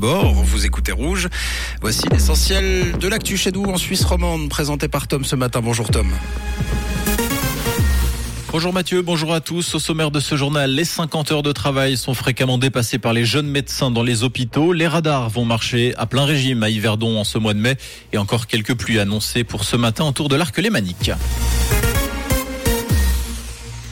Bon, vous écoutez Rouge. Voici l'essentiel de l'actu chez nous en Suisse romande, présenté par Tom ce matin. Bonjour Tom. Bonjour Mathieu, bonjour à tous. Au sommaire de ce journal, les 50 heures de travail sont fréquemment dépassées par les jeunes médecins dans les hôpitaux. Les radars vont marcher à plein régime à Yverdon en ce mois de mai et encore quelques pluies annoncées pour ce matin autour de l'arc lémanique.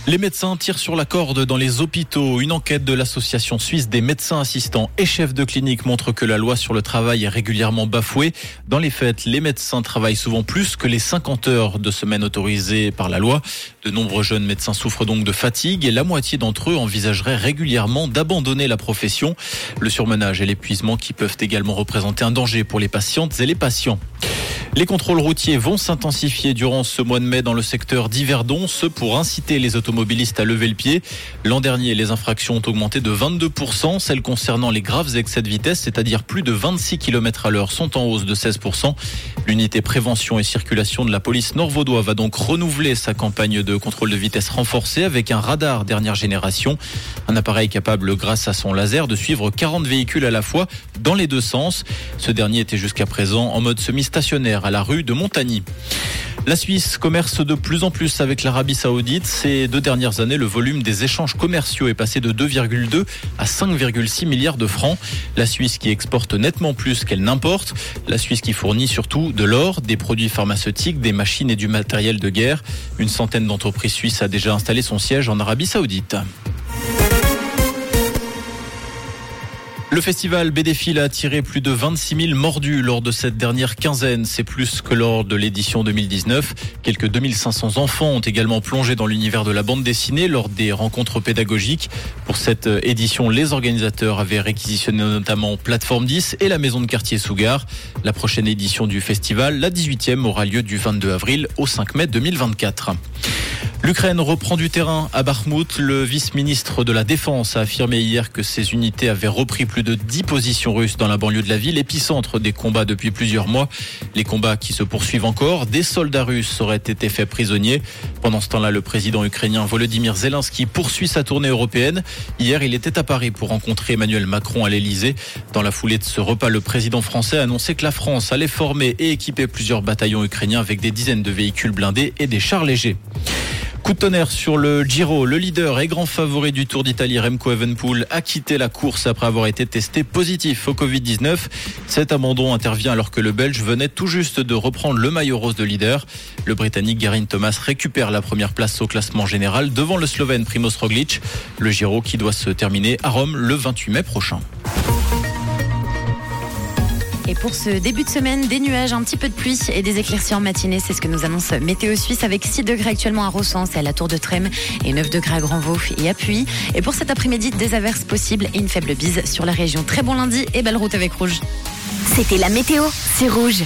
Les médecins tirent sur la corde dans les hôpitaux. Une enquête de l'association suisse des médecins assistants et chefs de clinique montre que la loi sur le travail est régulièrement bafouée. Dans les faits, les médecins travaillent souvent plus que les 50 heures de semaine autorisées par la loi. De nombreux jeunes médecins souffrent donc de fatigue et la moitié d'entre eux envisageraient régulièrement d'abandonner la profession. Le surmenage et l'épuisement qui peuvent également représenter un danger pour les patientes et les patients. Les contrôles routiers vont s'intensifier durant ce mois de mai dans le secteur d'Yverdon, ce pour inciter les automobilistes à lever le pied. L'an dernier, les infractions ont augmenté de 22%, celles concernant les graves excès de vitesse, c'est-à-dire plus de 26 km à l'heure, sont en hausse de 16%. L'unité prévention et circulation de la police nord-vaudois va donc renouveler sa campagne de contrôle de vitesse renforcée avec un radar dernière génération, un appareil capable grâce à son laser de suivre 40 véhicules à la fois dans les deux sens. Ce dernier était jusqu'à présent en mode semi-stationnaire à la rue de Montagny. La Suisse commerce de plus en plus avec l'Arabie Saoudite. Ces deux dernières années, le volume des échanges commerciaux est passé de 2,2 à 5,6 milliards de francs. La Suisse qui exporte nettement plus qu'elle n'importe. La Suisse qui fournit surtout de l'or, des produits pharmaceutiques, des machines et du matériel de guerre. Une centaine d'entreprises suisses a déjà installé son siège en Arabie Saoudite. Le festival Bédéfil a attiré plus de 26 000 mordus lors de cette dernière quinzaine. C'est plus que lors de l'édition 2019. Quelques 2500 enfants ont également plongé dans l'univers de la bande dessinée lors des rencontres pédagogiques. Pour cette édition, les organisateurs avaient réquisitionné notamment Plateforme 10 et la maison de quartier Sougar. La prochaine édition du festival, la 18e, aura lieu du 22 avril au 5 mai 2024. L'Ukraine reprend du terrain à Bakhmut. Le vice-ministre de la Défense a affirmé hier que ses unités avaient repris plus de 10 positions russes dans la banlieue de la ville, épicentre des combats depuis plusieurs mois. Les combats qui se poursuivent encore. Des soldats russes auraient été faits prisonniers. Pendant ce temps-là, le président ukrainien Volodymyr Zelensky poursuit sa tournée européenne. Hier, il était à Paris pour rencontrer Emmanuel Macron à l'Elysée. Dans la foulée de ce repas, le président français a annoncé que la France allait former et équiper plusieurs bataillons ukrainiens avec des dizaines de véhicules blindés et des chars légers. Coup de tonnerre sur le Giro. Le leader et grand favori du Tour d'Italie, Remco Evenpool, a quitté la course après avoir été testé positif au Covid-19. Cet abandon intervient alors que le Belge venait tout juste de reprendre le maillot rose de leader. Le Britannique Garin Thomas récupère la première place au classement général devant le Slovène Primoz Roglic. Le Giro qui doit se terminer à Rome le 28 mai prochain. Et pour ce début de semaine, des nuages, un petit peu de pluie et des éclaircies en matinée. C'est ce que nous annonce Météo Suisse avec 6 degrés actuellement à Rossens et à la Tour de Trême et 9 degrés à Grandvaux et à Puy. Et pour cet après-midi, des averses possibles et une faible bise sur la région. Très bon lundi et belle route avec Rouge. C'était la météo, c'est Rouge.